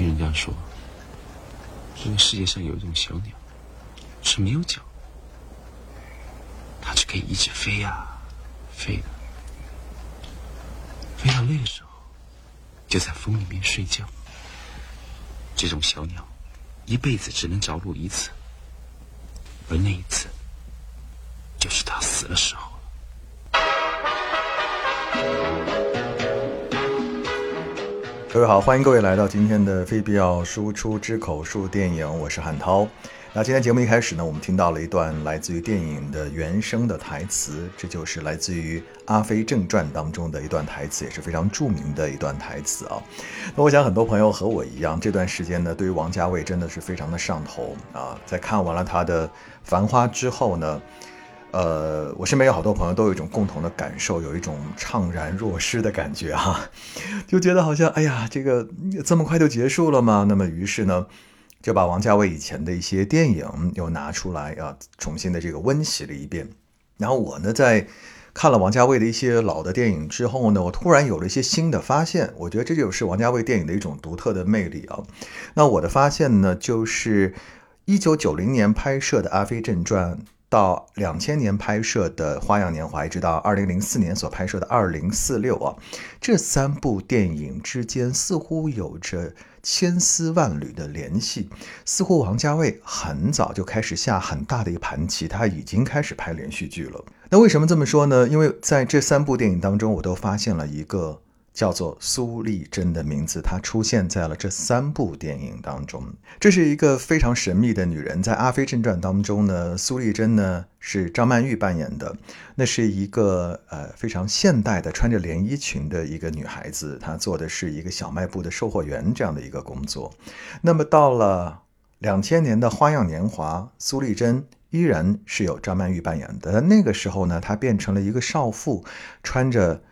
听人家说，这个世界上有一种小鸟，是没有脚，它只可以一直飞呀飞的，飞到累的时候，就在风里面睡觉。这种小鸟，一辈子只能着陆一次，而那一次，就是它死的时候。各位好，欢迎各位来到今天的非必要输出之口述电影，我是汉涛。那今天节目一开始呢，我们听到了一段来自于电影的原声的台词，这就是来自于《阿飞正传》当中的一段台词，也是非常著名的一段台词啊。那我想很多朋友和我一样，这段时间呢，对于王家卫真的是非常的上头啊。在看完了他的《繁花》之后呢。呃，我身边有好多朋友都有一种共同的感受，有一种怅然若失的感觉哈，就觉得好像哎呀，这个这么快就结束了吗？那么于是呢，就把王家卫以前的一些电影又拿出来啊，重新的这个温习了一遍。然后我呢，在看了王家卫的一些老的电影之后呢，我突然有了一些新的发现。我觉得这就是王家卫电影的一种独特的魅力啊。那我的发现呢，就是一九九零年拍摄的《阿飞正传》。到两千年拍摄的《花样年华》，一直到二零零四年所拍摄的《二零四六》啊，这三部电影之间似乎有着千丝万缕的联系，似乎王家卫很早就开始下很大的一盘棋，他已经开始拍连续剧了。那为什么这么说呢？因为在这三部电影当中，我都发现了一个。叫做苏丽珍的名字，她出现在了这三部电影当中。这是一个非常神秘的女人，在《阿飞正传》当中呢，苏丽珍呢是张曼玉扮演的。那是一个呃非常现代的穿着连衣裙的一个女孩子，她做的是一个小卖部的售货员这样的一个工作。那么到了两千年的《花样年华》，苏丽珍依然是由张曼玉扮演的。那个时候呢，她变成了一个少妇，穿着。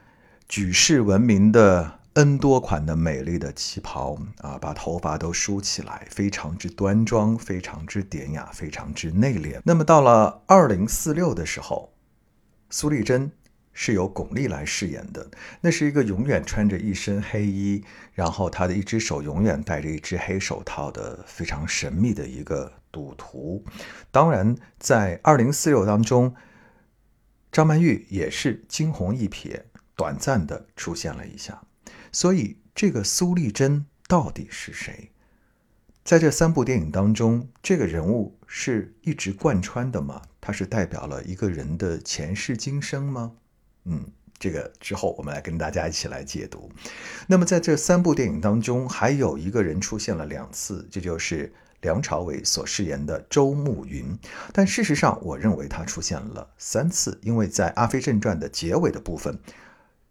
举世闻名的 N 多款的美丽的旗袍啊，把头发都梳起来，非常之端庄，非常之典雅，非常之内敛。那么到了二零四六的时候，苏丽珍是由巩俐来饰演的。那是一个永远穿着一身黑衣，然后她的一只手永远戴着一只黑手套的非常神秘的一个赌徒。当然，在二零四六当中，张曼玉也是惊鸿一瞥。短暂的出现了一下，所以这个苏丽珍到底是谁？在这三部电影当中，这个人物是一直贯穿的吗？他是代表了一个人的前世今生吗？嗯，这个之后我们来跟大家一起来解读。那么在这三部电影当中，还有一个人出现了两次，这就是梁朝伟所饰演的周慕云。但事实上，我认为他出现了三次，因为在《阿飞正传》的结尾的部分。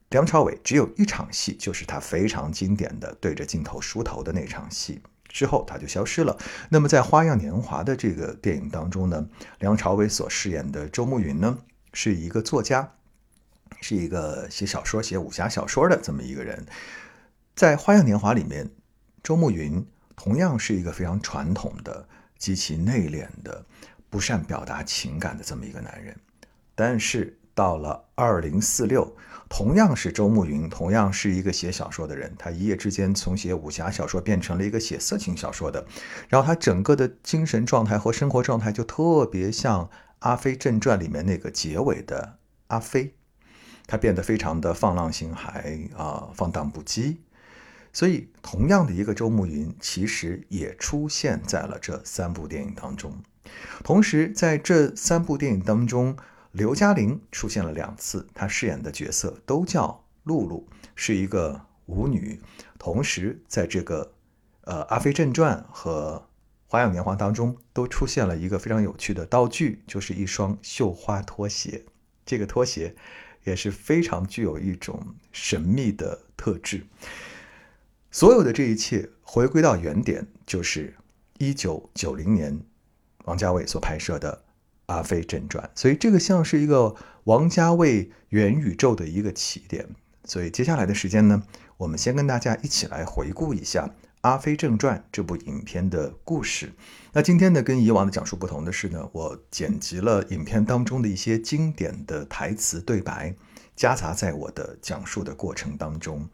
梁朝伟只有一场戏，就是他非常经典的对着镜头梳头的那场戏，之后他就消失了。那么在《花样年华》的这个电影当中呢，梁朝伟所饰演的周慕云呢，是一个作家，是一个写小说、写武侠小说的这么一个人。在《花样年华》里面，周慕云同样是一个非常传统的、极其内敛的、不善表达情感的这么一个男人，但是。到了二零四六，同样是周慕云，同样是一个写小说的人，他一夜之间从写武侠小说变成了一个写色情小说的，然后他整个的精神状态和生活状态就特别像《阿飞正传》里面那个结尾的阿飞，他变得非常的放浪形骸啊，放荡不羁。所以，同样的一个周慕云，其实也出现在了这三部电影当中。同时，在这三部电影当中。刘嘉玲出现了两次，她饰演的角色都叫露露，是一个舞女。同时，在这个呃《阿飞正传》和《花样年华》当中，都出现了一个非常有趣的道具，就是一双绣花拖鞋。这个拖鞋也是非常具有一种神秘的特质。所有的这一切回归到原点，就是一九九零年王家卫所拍摄的。《阿飞正传》，所以这个像是一个王家卫元宇宙的一个起点。所以接下来的时间呢，我们先跟大家一起来回顾一下《阿飞正传》这部影片的故事。那今天呢，跟以往的讲述不同的是呢，我剪辑了影片当中的一些经典的台词对白，夹杂在我的讲述的过程当中。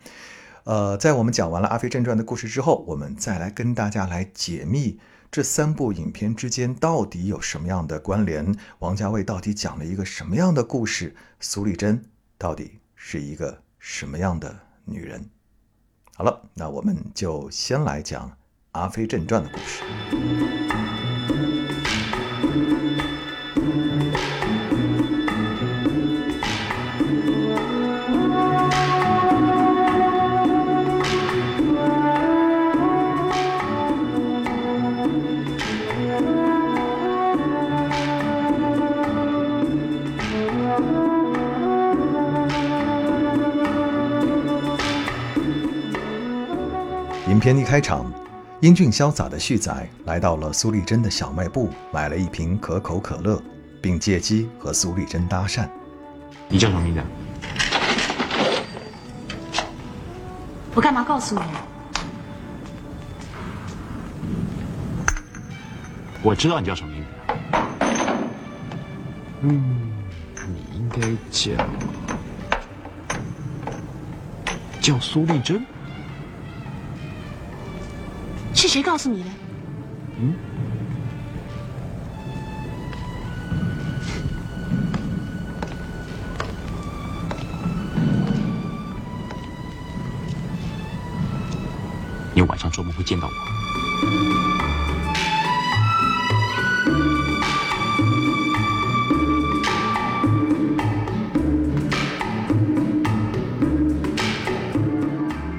呃，在我们讲完了《阿飞正传》的故事之后，我们再来跟大家来解密这三部影片之间到底有什么样的关联。王家卫到底讲了一个什么样的故事？苏丽珍到底是一个什么样的女人？好了，那我们就先来讲《阿飞正传》的故事。片一开场，英俊潇洒的旭仔来到了苏丽珍的小卖部，买了一瓶可口可乐，并借机和苏丽珍搭讪。你叫什么名字？我干嘛告诉你？我知道你叫什么名字。嗯，你应该叫叫苏丽珍。是谁告诉你的？嗯，你晚上做梦会见到我。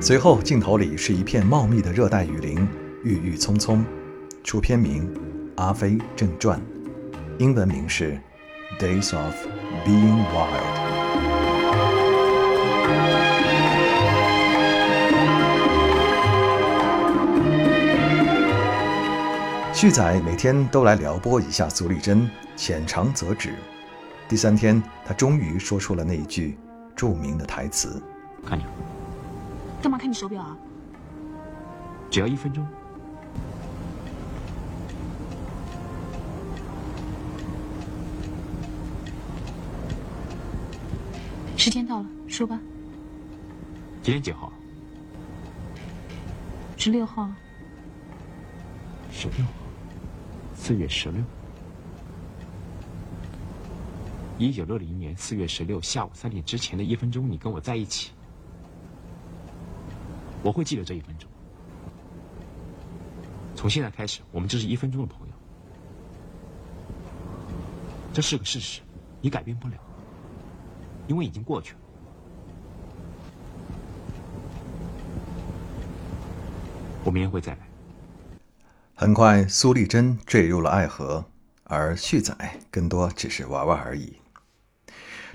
随后，镜头里是一片茂密的热带雨林。郁郁葱葱，出片名《阿飞正传》，英文名是《Days of Being Wild》。旭仔每天都来撩拨一下苏丽珍，浅尝辄止。第三天，他终于说出了那一句著名的台词：“看你，干嘛看你手表啊？只要一分钟。”时间到了，说吧。今天几号？十六号。十六号，四月十六。一九六零年四月十六下午三点之前的一分钟，你跟我在一起，我会记得这一分钟。从现在开始，我们就是一分钟的朋友。这是个事实，你改变不了。因为已经过去了，我明天会再来。很快，苏丽珍坠入了爱河，而旭仔更多只是玩玩而已。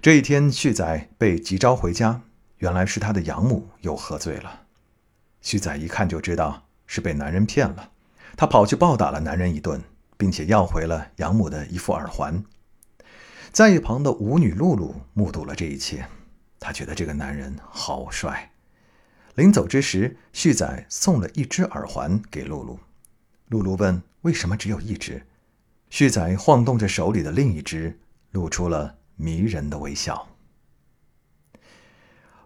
这一天，旭仔被急召回家，原来是他的养母又喝醉了。旭仔一看就知道是被男人骗了，他跑去暴打了男人一顿，并且要回了养母的一副耳环。在一旁的舞女露露目睹了这一切，她觉得这个男人好帅。临走之时，旭仔送了一只耳环给露露。露露问：“为什么只有一只？”旭仔晃动着手里的另一只，露出了迷人的微笑。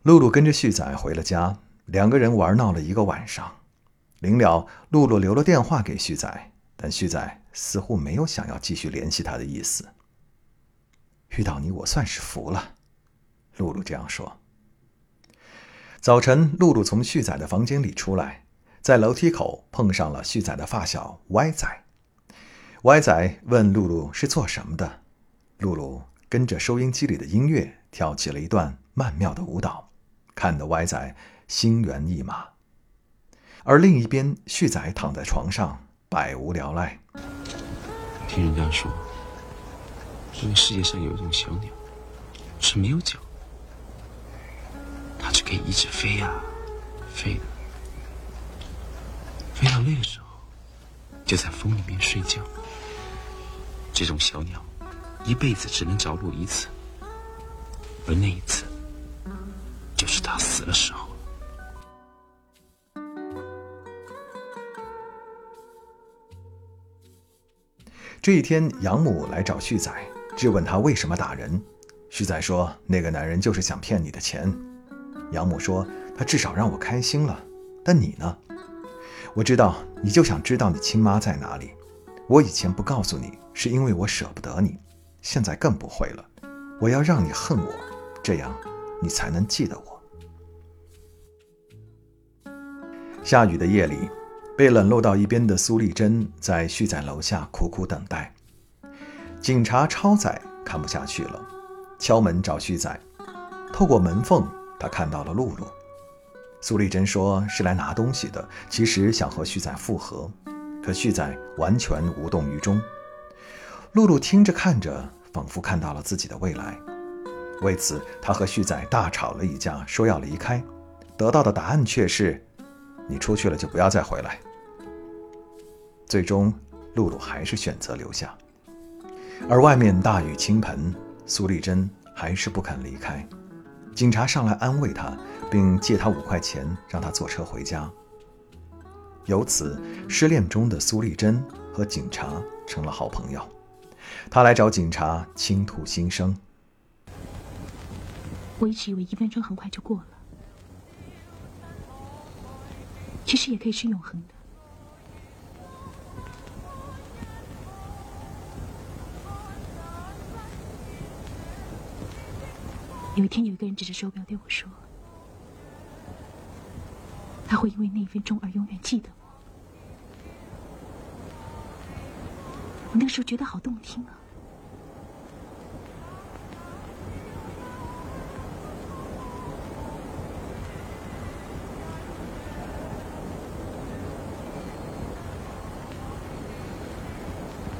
露露跟着旭仔回了家，两个人玩闹了一个晚上。临了，露露留了电话给旭仔，但旭仔似乎没有想要继续联系他的意思。遇到你，我算是服了。露露这样说。早晨，露露从旭仔的房间里出来，在楼梯口碰上了旭仔的发小歪仔。歪仔问露露是做什么的，露露跟着收音机里的音乐跳起了一段曼妙的舞蹈，看得歪仔心猿意马。而另一边，旭仔躺在床上，百无聊赖。听人家说。这个世界上有一种小鸟，是没有脚，它只可以一直飞呀，飞的，飞到累的时候，就在风里面睡觉。这种小鸟，一辈子只能着陆一次，而那一次，就是它死的时候。这一天，养母来找旭仔。质问他为什么打人，旭仔说：“那个男人就是想骗你的钱。”养母说：“他至少让我开心了。但你呢？我知道你就想知道你亲妈在哪里。我以前不告诉你，是因为我舍不得你，现在更不会了。我要让你恨我，这样你才能记得我。下雨的夜里，被冷落到一边的苏丽珍在旭仔楼下苦苦等待。警察超载看不下去了，敲门找旭仔。透过门缝，他看到了露露。苏丽珍说是来拿东西的，其实想和旭仔复合，可旭仔完全无动于衷。露露听着看着，仿佛看到了自己的未来。为此，她和旭仔大吵了一架，说要离开。得到的答案却是：“你出去了就不要再回来。”最终，露露还是选择留下。而外面大雨倾盆，苏丽珍还是不肯离开。警察上来安慰她，并借她五块钱，让她坐车回家。由此，失恋中的苏丽珍和警察成了好朋友。她来找警察倾吐心声。我一直以为一分钟很快就过了，其实也可以是永恒的。有一天，有一个人指着手表对我说：“他会因为那一分钟而永远记得我。”我那时候觉得好动听啊！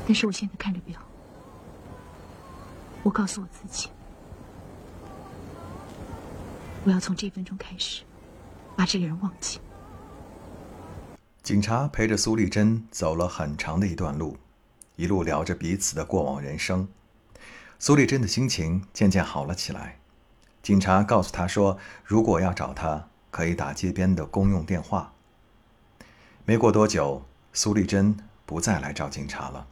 但是我现在看着表，我告诉我自己。我要从这分钟开始，把这个人忘记。警察陪着苏丽珍走了很长的一段路，一路聊着彼此的过往人生。苏丽珍的心情渐渐好了起来。警察告诉她说，如果要找她，可以打街边的公用电话。没过多久，苏丽珍不再来找警察了，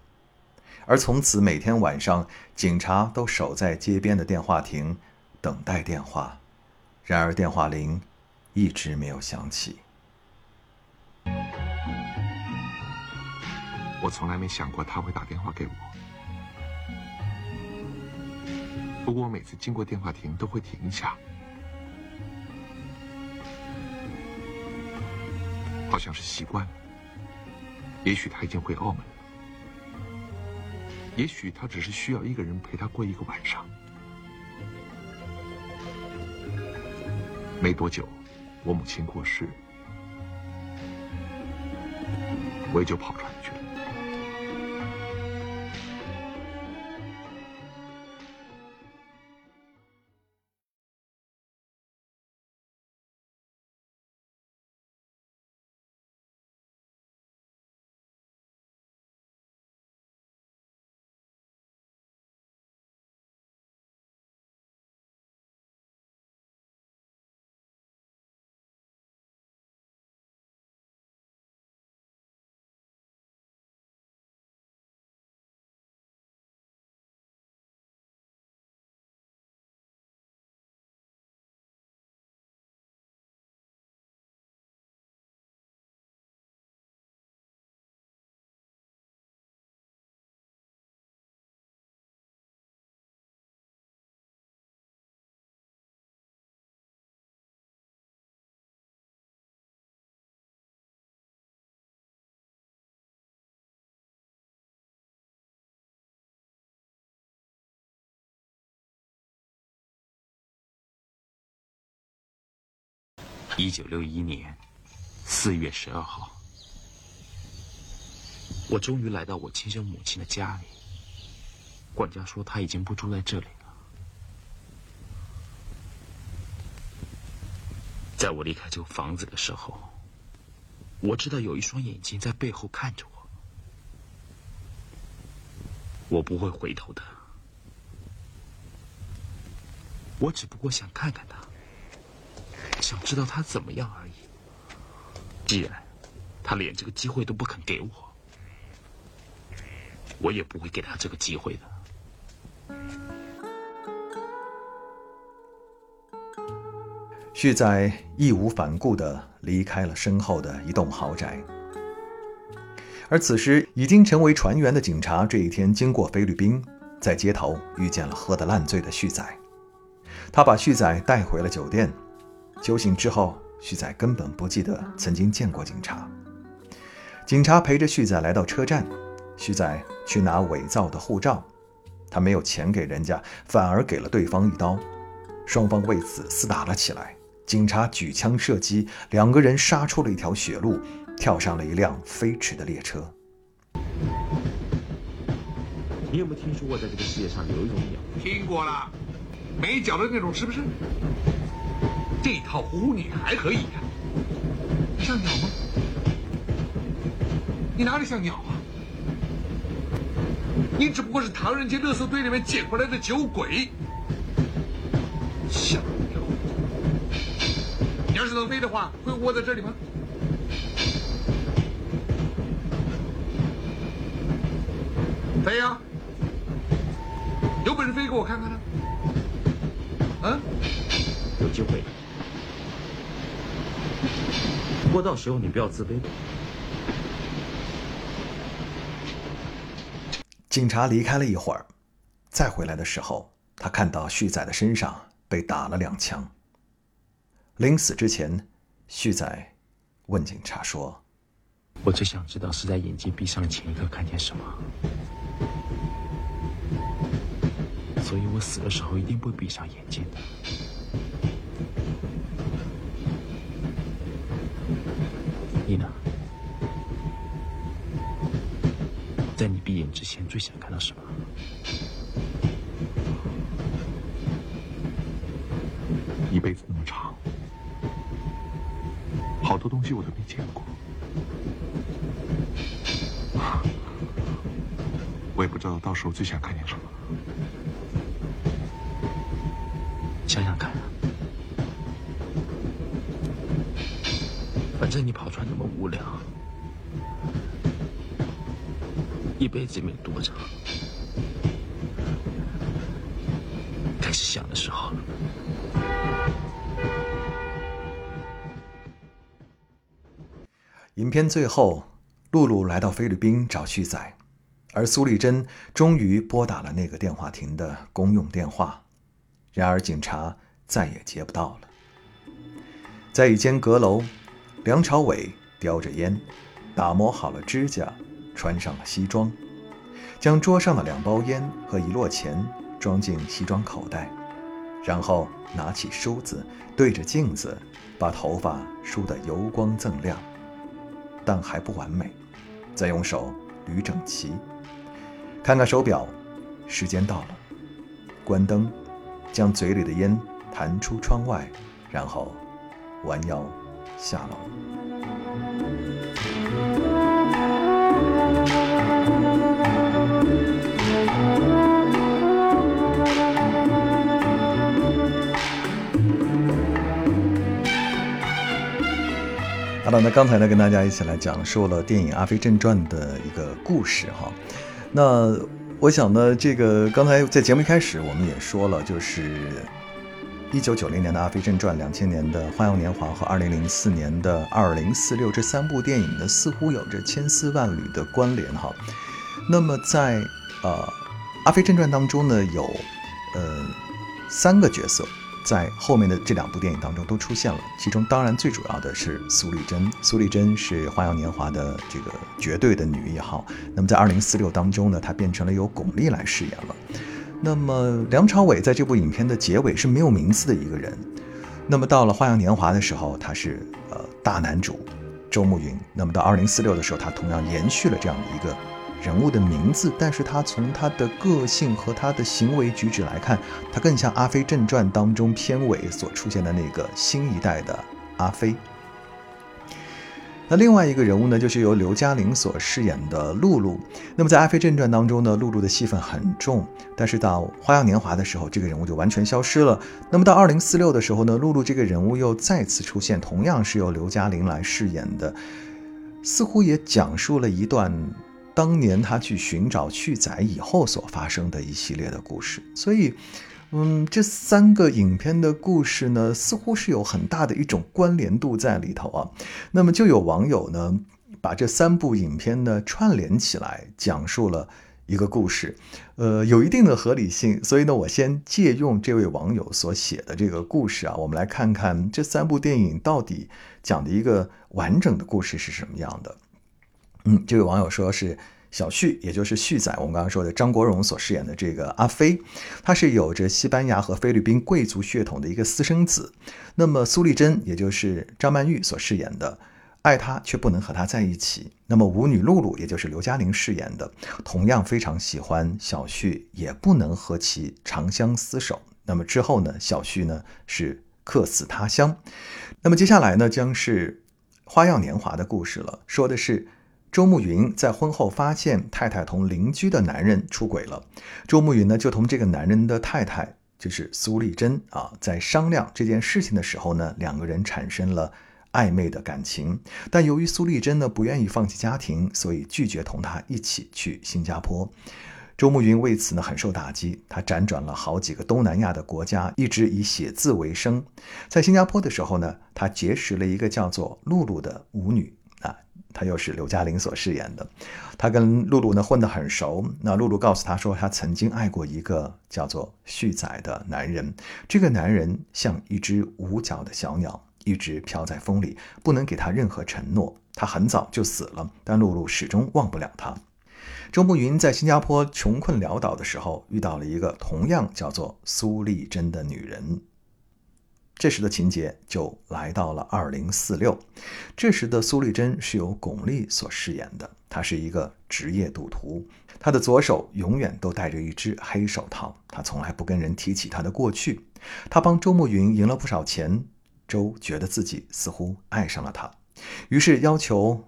而从此每天晚上，警察都守在街边的电话亭，等待电话。然而，电话铃一直没有响起。我从来没想过他会打电话给我。不过，我每次经过电话亭都会停一下，好像是习惯了。也许他已经回澳门，也许他只是需要一个人陪他过一个晚上。没多久，我母亲过世，我也就跑出来一九六一年四月十二号，我终于来到我亲生母亲的家里。管家说他已经不住在这里了。在我离开这个房子的时候，我知道有一双眼睛在背后看着我，我不会回头的。我只不过想看看他。想知道他怎么样而已。既然他连这个机会都不肯给我，我也不会给他这个机会的。旭仔义无反顾的离开了身后的一栋豪宅。而此时已经成为船员的警察，这一天经过菲律宾，在街头遇见了喝得烂醉的旭仔。他把旭仔带回了酒店。酒醒之后，旭仔根本不记得曾经见过警察。警察陪着旭仔来到车站，旭仔去拿伪造的护照，他没有钱给人家，反而给了对方一刀，双方为此厮打了起来。警察举枪射击，两个人杀出了一条血路。跳上了一辆飞驰的列车。你有没有听说过，在这个世界上有一种鸟？听过了，没脚的那种，是不是？这套呼呼你还可以呀？像鸟吗？你哪里像鸟啊？你只不过是唐人街垃圾堆里面捡回来的酒鬼。像鸟？你要是能飞的话，会窝在这里吗？飞呀！有本事飞给我看看呢！嗯，有机会的。不过到时候你不要自卑。警察离开了一会儿，再回来的时候，他看到旭仔的身上被打了两枪。临死之前，旭仔问警察说：“我最想知道是在眼睛闭上的前一刻看见什么。”所以我死的时候一定不会闭上眼睛的。你呢？在你闭眼之前，最想看到什么？一辈子那么长，好多东西我都没见过，我也不知道到时候最想看见什么。想想看，反正你跑船那么无聊，一辈子也没多长，开始想的时候。影片最后，露露来到菲律宾找旭仔，而苏丽珍终于拨打了那个电话亭的公用电话。然而，警察再也接不到了。在一间阁楼，梁朝伟叼着烟，打磨好了指甲，穿上了西装，将桌上的两包烟和一摞钱装进西装口袋，然后拿起梳子，对着镜子，把头发梳得油光锃亮，但还不完美，再用手捋整齐。看看手表，时间到了，关灯。将嘴里的烟弹出窗外，然后弯腰下楼。好了，那刚才呢，跟大家一起来讲述了电影《阿飞正传》的一个故事哈，那。我想呢，这个刚才在节目一开始我们也说了，就是一九九零年的《阿飞正传》，两千年的《花样年华》和二零零四年的《二零四六》这三部电影呢，似乎有着千丝万缕的关联哈。那么在呃《阿飞正传》当中呢，有呃三个角色。在后面的这两部电影当中都出现了，其中当然最主要的是苏丽珍。苏丽珍是《花样年华》的这个绝对的女一号。那么在《二零四六》当中呢，她变成了由巩俐来饰演了。那么梁朝伟在这部影片的结尾是没有名字的一个人。那么到了《花样年华》的时候，他是呃大男主周慕云。那么到《二零四六》的时候，他同样延续了这样的一个。人物的名字，但是他从他的个性和他的行为举止来看，他更像《阿飞正传》当中片尾所出现的那个新一代的阿飞。那另外一个人物呢，就是由刘嘉玲所饰演的露露。那么在《阿飞正传》当中呢，露露的戏份很重，但是到《花样年华》的时候，这个人物就完全消失了。那么到《二零四六》的时候呢，露露这个人物又再次出现，同样是由刘嘉玲来饰演的，似乎也讲述了一段。当年他去寻找旭仔以后所发生的一系列的故事，所以嗯，这三个影片的故事呢，似乎是有很大的一种关联度在里头啊。那么就有网友呢，把这三部影片呢串联起来，讲述了一个故事，呃，有一定的合理性。所以呢，我先借用这位网友所写的这个故事啊，我们来看看这三部电影到底讲的一个完整的故事是什么样的。嗯，这位网友说是。小旭，也就是旭仔，我们刚刚说的张国荣所饰演的这个阿飞，他是有着西班牙和菲律宾贵族血统的一个私生子。那么苏丽珍，也就是张曼玉所饰演的，爱他却不能和他在一起。那么舞女露露，也就是刘嘉玲饰演的，同样非常喜欢小旭，也不能和其长相厮守。那么之后呢，小旭呢是客死他乡。那么接下来呢，将是《花样年华》的故事了，说的是。周慕云在婚后发现太太同邻居的男人出轨了，周慕云呢就同这个男人的太太，就是苏丽珍啊，在商量这件事情的时候呢，两个人产生了暧昧的感情。但由于苏丽珍呢不愿意放弃家庭，所以拒绝同他一起去新加坡。周慕云为此呢很受打击，他辗转了好几个东南亚的国家，一直以写字为生。在新加坡的时候呢，他结识了一个叫做露露的舞女。他又是刘嘉玲所饰演的，他跟露露呢混得很熟。那露露告诉他说，他曾经爱过一个叫做旭仔的男人。这个男人像一只无脚的小鸟，一直飘在风里，不能给他任何承诺。他很早就死了，但露露始终忘不了他。周慕云在新加坡穷困潦倒的时候，遇到了一个同样叫做苏丽珍的女人。这时的情节就来到了二零四六，这时的苏丽珍是由巩俐所饰演的，她是一个职业赌徒，她的左手永远都戴着一只黑手套，她从来不跟人提起她的过去。她帮周慕云赢了不少钱，周觉得自己似乎爱上了她，于是要求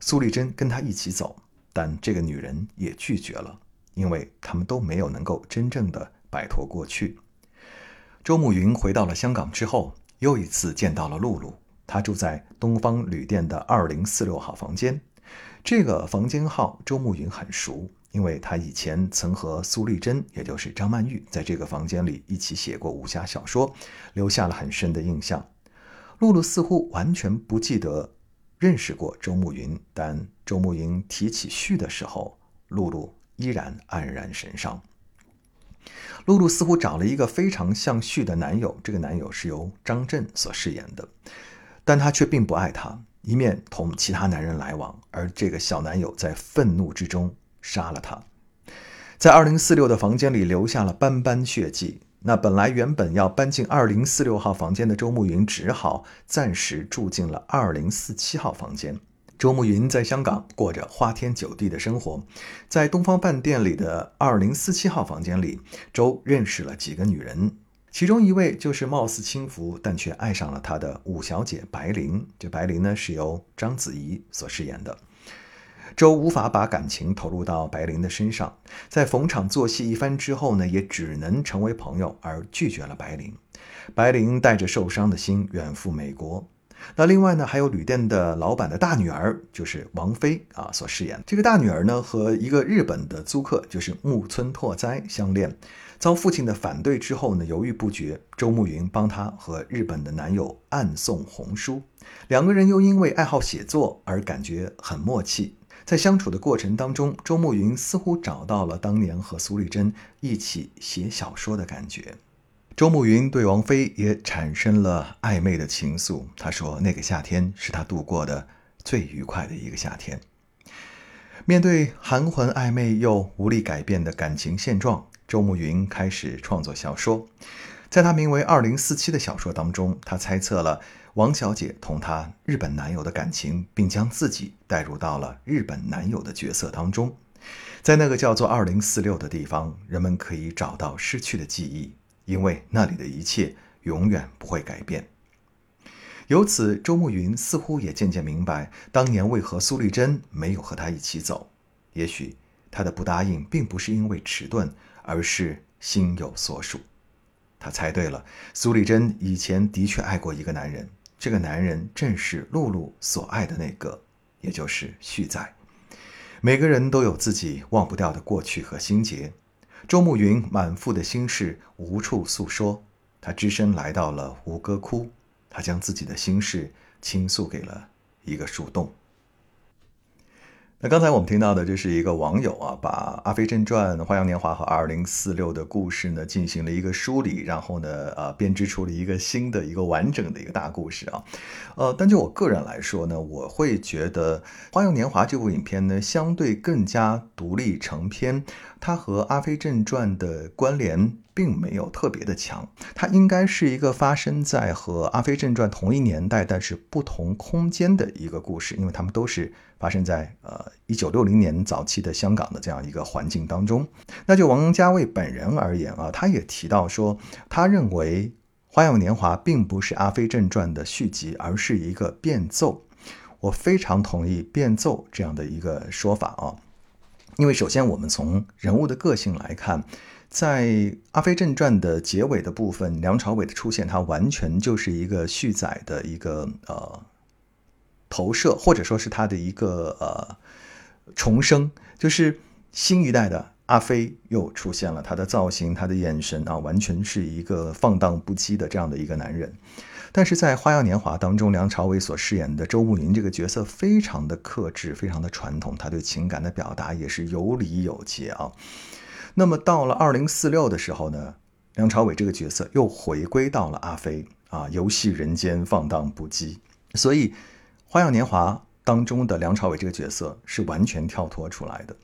苏丽珍跟他一起走，但这个女人也拒绝了，因为他们都没有能够真正的摆脱过去。周慕云回到了香港之后，又一次见到了露露。她住在东方旅店的二零四六号房间。这个房间号周慕云很熟，因为他以前曾和苏丽珍，也就是张曼玉，在这个房间里一起写过武侠小说，留下了很深的印象。露露似乎完全不记得认识过周慕云，但周慕云提起旭的时候，露露依然黯然神伤。露露似乎找了一个非常像旭的男友，这个男友是由张震所饰演的，但他却并不爱她，一面同其他男人来往，而这个小男友在愤怒之中杀了她，在二零四六的房间里留下了斑斑血迹。那本来原本要搬进二零四六号房间的周慕云，只好暂时住进了二零四七号房间。周慕云在香港过着花天酒地的生活，在东方饭店里的二零四七号房间里，周认识了几个女人，其中一位就是貌似轻浮但却爱上了他的五小姐白灵。这白灵呢是由章子怡所饰演的。周无法把感情投入到白灵的身上，在逢场作戏一番之后呢，也只能成为朋友而拒绝了白灵。白灵带着受伤的心远赴美国。那另外呢，还有旅店的老板的大女儿，就是王菲啊所饰演。这个大女儿呢，和一个日本的租客，就是木村拓哉相恋，遭父亲的反对之后呢，犹豫不决。周慕云帮她和日本的男友暗送红书，两个人又因为爱好写作而感觉很默契。在相处的过程当中，周慕云似乎找到了当年和苏丽珍一起写小说的感觉。周慕云对王菲也产生了暧昧的情愫。他说：“那个夏天是他度过的最愉快的一个夏天。”面对含混暧昧又无力改变的感情现状，周慕云开始创作小说。在他名为《二零四七》的小说当中，他猜测了王小姐同她日本男友的感情，并将自己带入到了日本男友的角色当中。在那个叫做“二零四六”的地方，人们可以找到失去的记忆。因为那里的一切永远不会改变。由此，周慕云似乎也渐渐明白，当年为何苏丽珍没有和他一起走。也许他的不答应，并不是因为迟钝，而是心有所属。他猜对了，苏丽珍以前的确爱过一个男人，这个男人正是露露所爱的那个，也就是旭仔。每个人都有自己忘不掉的过去和心结。周慕云满腹的心事无处诉说，他只身来到了吴哥窟，他将自己的心事倾诉给了一个树洞。那刚才我们听到的，这是一个网友啊，把《阿飞正传》《花样年华》和二零四六的故事呢进行了一个梳理，然后呢，呃，编织出了一个新的一个完整的一个大故事啊。呃，但就我个人来说呢，我会觉得《花样年华》这部影片呢，相对更加独立成篇，它和《阿飞正传》的关联。并没有特别的强，它应该是一个发生在和《阿飞正传》同一年代，但是不同空间的一个故事，因为他们都是发生在呃一九六零年早期的香港的这样一个环境当中。那就王家卫本人而言啊，他也提到说，他认为《花样年华》并不是《阿飞正传》的续集，而是一个变奏。我非常同意变奏这样的一个说法啊，因为首先我们从人物的个性来看。在《阿飞正传》的结尾的部分，梁朝伟的出现，他完全就是一个续载的一个呃投射，或者说是他的一个呃重生，就是新一代的阿飞又出现了，他的造型、他的眼神啊，完全是一个放荡不羁的这样的一个男人。但是在《花样年华》当中，梁朝伟所饰演的周慕云这个角色非常的克制，非常的传统，他对情感的表达也是有理有节啊。那么到了二零四六的时候呢，梁朝伟这个角色又回归到了阿飞啊，游戏人间，放荡不羁。所以，《花样年华》当中的梁朝伟这个角色是完全跳脱出来的。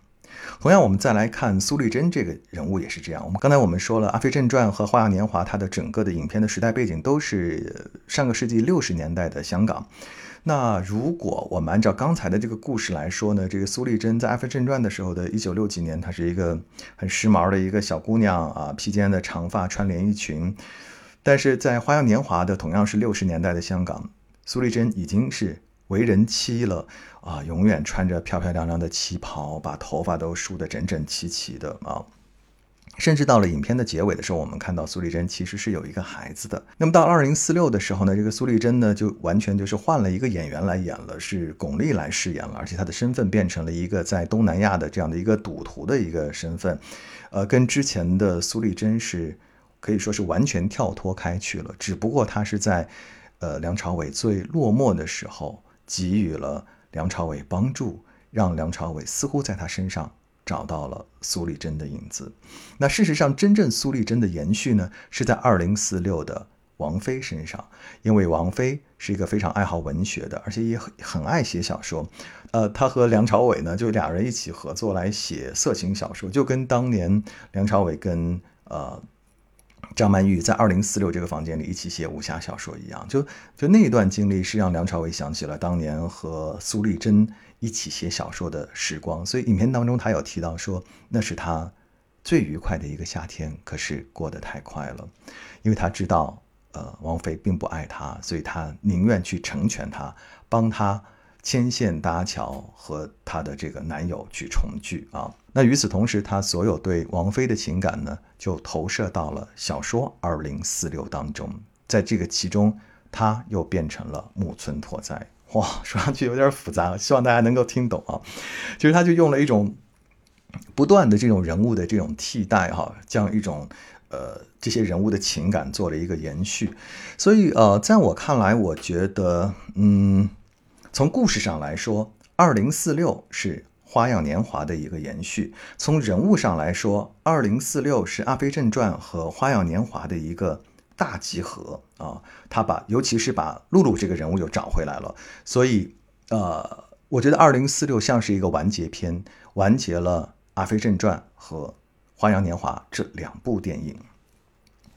同样，我们再来看苏丽珍这个人物也是这样。我们刚才我们说了，《阿飞正传》和《花样年华》它的整个的影片的时代背景都是上个世纪六十年代的香港。那如果我们按照刚才的这个故事来说呢，这个苏丽珍在《阿飞正传》的时候的一九六几年，她是一个很时髦的一个小姑娘啊，披肩的长发，穿连衣裙。但是在《花样年华》的同样是六十年代的香港，苏丽珍已经是为人妻了啊，永远穿着漂漂亮亮的旗袍，把头发都梳得整整齐齐的啊。甚至到了影片的结尾的时候，我们看到苏丽珍其实是有一个孩子的。那么到二零四六的时候呢，这个苏丽珍呢就完全就是换了一个演员来演了，是巩俐来饰演了，而且她的身份变成了一个在东南亚的这样的一个赌徒的一个身份，呃，跟之前的苏丽珍是可以说是完全跳脱开去了。只不过她是在，呃，梁朝伟最落寞的时候给予了梁朝伟帮助，让梁朝伟似乎在他身上。找到了苏丽珍的影子。那事实上，真正苏丽珍的延续呢，是在二零四六的王菲身上。因为王菲是一个非常爱好文学的，而且也很很爱写小说。呃，她和梁朝伟呢，就俩人一起合作来写色情小说，就跟当年梁朝伟跟呃张曼玉在二零四六这个房间里一起写武侠小说一样。就就那一段经历，是让梁朝伟想起了当年和苏丽珍。一起写小说的时光，所以影片当中他有提到说，那是他最愉快的一个夏天。可是过得太快了，因为他知道，呃，王菲并不爱他，所以他宁愿去成全他，帮他牵线搭桥，和他的这个男友去重聚啊。那与此同时，他所有对王菲的情感呢，就投射到了小说《二零四六》当中，在这个其中，他又变成了木村拓哉。哇，说上去有点复杂，希望大家能够听懂啊。其实他就用了一种不断的这种人物的这种替代哈，这样一种呃这些人物的情感做了一个延续。所以呃，在我看来，我觉得嗯，从故事上来说，《二零四六》是《花样年华》的一个延续；从人物上来说，《二零四六》是《阿飞正传》和《花样年华》的一个。大集合啊，他把尤其是把露露这个人物又找回来了，所以呃，我觉得二零四六像是一个完结篇，完结了《阿飞正传》和《花样年华》这两部电影。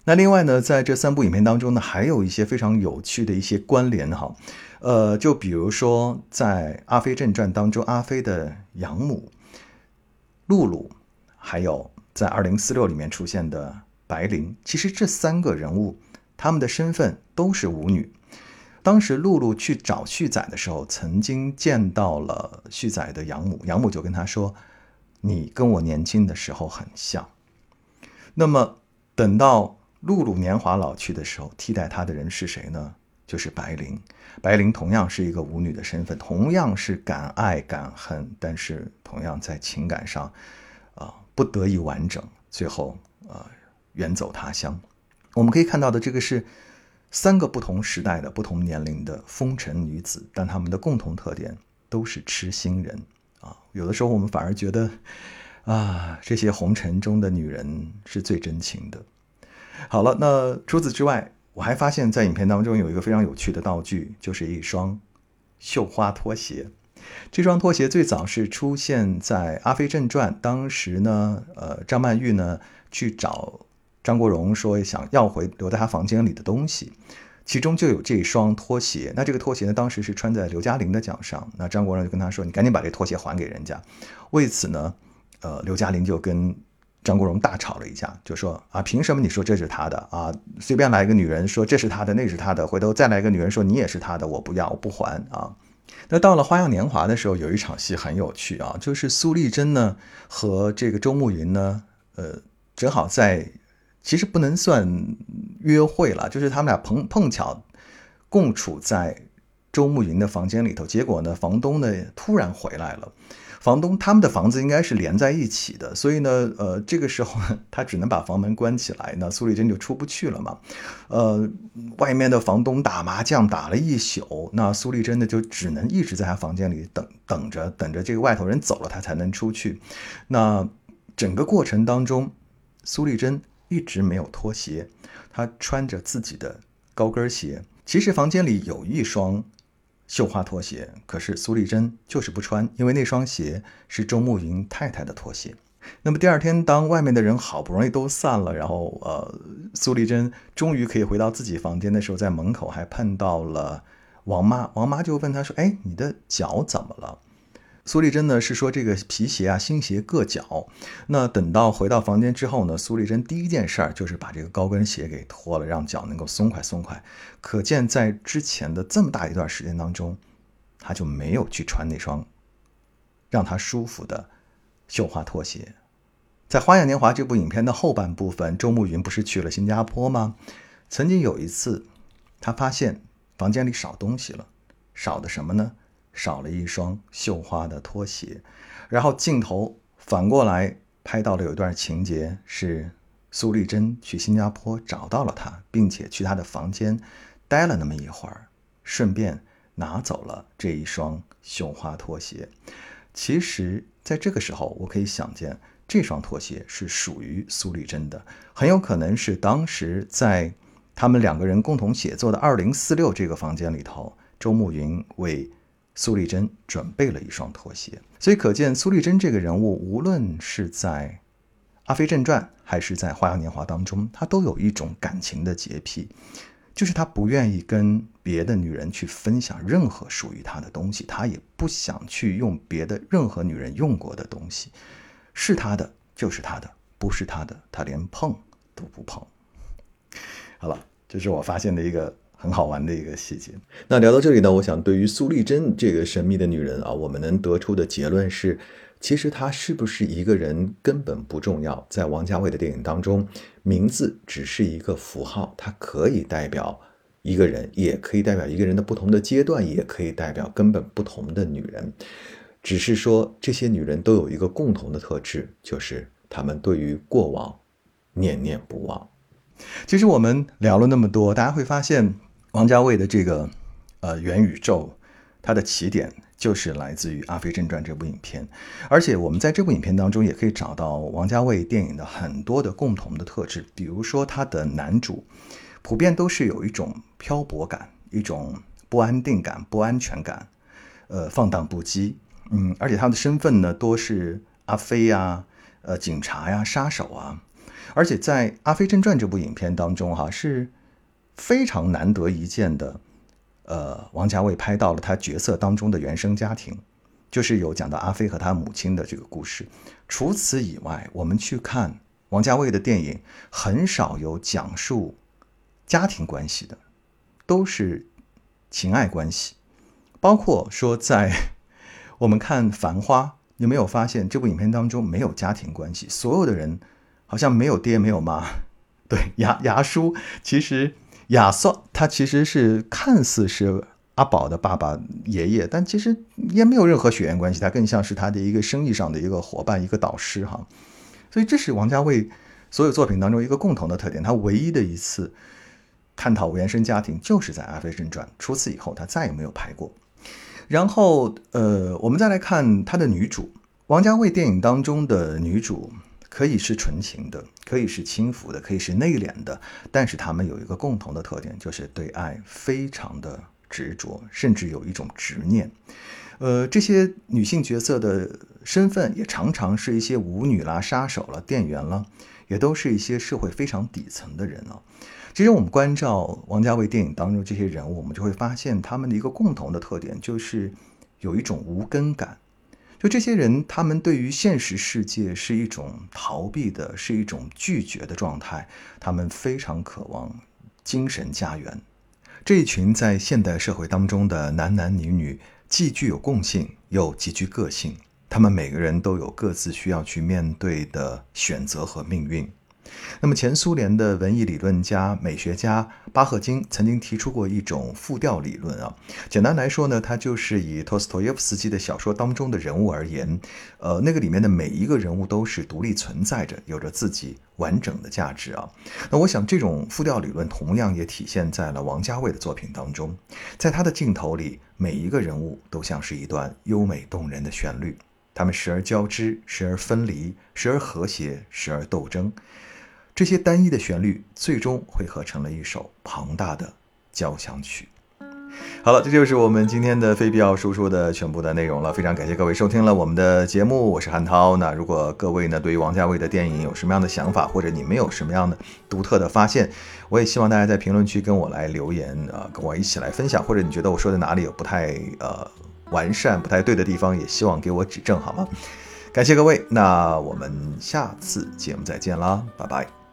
那另外呢，在这三部影片当中呢，还有一些非常有趣的一些关联哈，呃，就比如说在《阿飞正传》当中，阿飞的养母露露，还有在二零四六里面出现的。白灵，其实这三个人物，他们的身份都是舞女。当时露露去找旭仔的时候，曾经见到了旭仔的养母，养母就跟他说：“你跟我年轻的时候很像。”那么等到露露年华老去的时候，替代她的人是谁呢？就是白灵。白灵同样是一个舞女的身份，同样是敢爱敢恨，但是同样在情感上，啊，不得以完整。最后呃远走他乡。我们可以看到的这个是三个不同时代的不同年龄的风尘女子，但她们的共同特点都是痴心人啊。有的时候我们反而觉得啊，这些红尘中的女人是最真情的。好了，那除此之外，我还发现，在影片当中有一个非常有趣的道具，就是一双绣花拖鞋。这双拖鞋最早是出现在《阿飞正传》，当时呢，呃，张曼玉呢去找张国荣说想要回留在他房间里的东西，其中就有这双拖鞋。那这个拖鞋呢，当时是穿在刘嘉玲的脚上。那张国荣就跟他说：“你赶紧把这拖鞋还给人家。”为此呢，呃，刘嘉玲就跟张国荣大吵了一架，就说：“啊，凭什么你说这是他的啊？随便来一个女人说这是他的，那是他的，回头再来一个女人说你也是他的，我不要，我不还啊。”那到了《花样年华》的时候，有一场戏很有趣啊，就是苏丽珍呢和这个周慕云呢，呃，正好在，其实不能算约会了，就是他们俩碰碰巧共处在周慕云的房间里头，结果呢，房东呢突然回来了。房东他们的房子应该是连在一起的，所以呢，呃，这个时候 他只能把房门关起来，那苏丽珍就出不去了嘛。呃，外面的房东打麻将打了一宿，那苏丽珍呢就只能一直在他房间里等等着，等着这个外头人走了，他才能出去。那整个过程当中，苏丽珍一直没有脱鞋，她穿着自己的高跟鞋。其实房间里有一双。绣花拖鞋，可是苏丽珍就是不穿，因为那双鞋是周慕云太太的拖鞋。那么第二天，当外面的人好不容易都散了，然后呃，苏丽珍终于可以回到自己房间的时候，在门口还碰到了王妈。王妈就问她说：“哎，你的脚怎么了？”苏丽珍呢是说这个皮鞋啊新鞋硌脚。那等到回到房间之后呢，苏丽珍第一件事儿就是把这个高跟鞋给脱了，让脚能够松快松快。可见在之前的这么大一段时间当中，她就没有去穿那双让她舒服的绣花拖鞋。在《花样年华》这部影片的后半部分，周慕云不是去了新加坡吗？曾经有一次，他发现房间里少东西了，少的什么呢？少了一双绣花的拖鞋，然后镜头反过来拍到了有一段情节，是苏丽珍去新加坡找到了他，并且去他的房间待了那么一会儿，顺便拿走了这一双绣花拖鞋。其实，在这个时候，我可以想见，这双拖鞋是属于苏丽珍的，很有可能是当时在他们两个人共同写作的二零四六这个房间里头，周慕云为。苏丽珍准备了一双拖鞋，所以可见苏丽珍这个人物，无论是在《阿飞正传》还是在《花样年华》当中，她都有一种感情的洁癖，就是她不愿意跟别的女人去分享任何属于她的东西，她也不想去用别的任何女人用过的东西，是她的就是她的，不是她的，她连碰都不碰。好了，这是我发现的一个。很好玩的一个细节。那聊到这里呢，我想对于苏丽珍这个神秘的女人啊，我们能得出的结论是，其实她是不是一个人根本不重要。在王家卫的电影当中，名字只是一个符号，它可以代表一个人，也可以代表一个人的不同的阶段，也可以代表根本不同的女人。只是说，这些女人都有一个共同的特质，就是她们对于过往念念不忘。其实我们聊了那么多，大家会发现。王家卫的这个呃元宇宙，它的起点就是来自于《阿飞正传》这部影片，而且我们在这部影片当中也可以找到王家卫电影的很多的共同的特质，比如说他的男主普遍都是有一种漂泊感、一种不安定感、不安全感，呃，放荡不羁，嗯，而且他的身份呢多是阿飞呀、呃，警察呀、杀手啊，而且在《阿飞正传》这部影片当中，哈是。非常难得一见的，呃，王家卫拍到了他角色当中的原生家庭，就是有讲到阿飞和他母亲的这个故事。除此以外，我们去看王家卫的电影，很少有讲述家庭关系的，都是情爱关系。包括说，在我们看《繁花》，有没有发现这部影片当中没有家庭关系？所有的人好像没有爹没有妈。对，牙牙叔其实。亚瑟他其实是看似是阿宝的爸爸爷爷，但其实也没有任何血缘关系，他更像是他的一个生意上的一个伙伴，一个导师哈。所以这是王家卫所有作品当中一个共同的特点，他唯一的一次探讨原生家庭就是在《阿飞正传》，除此以后他再也没有拍过。然后，呃，我们再来看他的女主，王家卫电影当中的女主可以是纯情的，可以是轻浮的，可以是内敛的，但是他们有一个共同的特点，就是对爱非常的执着，甚至有一种执念。呃，这些女性角色的身份也常常是一些舞女啦、杀手了、店员了，也都是一些社会非常底层的人啊。其实我们关照王家卫电影当中这些人物，我们就会发现他们的一个共同的特点，就是有一种无根感。就这些人，他们对于现实世界是一种逃避的，是一种拒绝的状态。他们非常渴望精神家园。这一群在现代社会当中的男男女女。既具有共性，又极具个性。他们每个人都有各自需要去面对的选择和命运。那么，前苏联的文艺理论家、美学家巴赫金曾经提出过一种复调理论啊。简单来说呢，它就是以托斯托耶夫斯基的小说当中的人物而言，呃，那个里面的每一个人物都是独立存在着，有着自己完整的价值啊。那我想，这种复调理论同样也体现在了王家卫的作品当中，在他的镜头里，每一个人物都像是一段优美动人的旋律，他们时而交织，时而分离，时而和谐，时而斗争。这些单一的旋律最终汇合成了一首庞大的交响曲。好了，这就是我们今天的非必要输出的全部的内容了。非常感谢各位收听了我们的节目，我是韩涛。那如果各位呢对于王家卫的电影有什么样的想法，或者你们有什么样的独特的发现，我也希望大家在评论区跟我来留言啊，跟我一起来分享。或者你觉得我说的哪里有不太呃完善、不太对的地方，也希望给我指正，好吗？感谢各位，那我们下次节目再见啦，拜拜。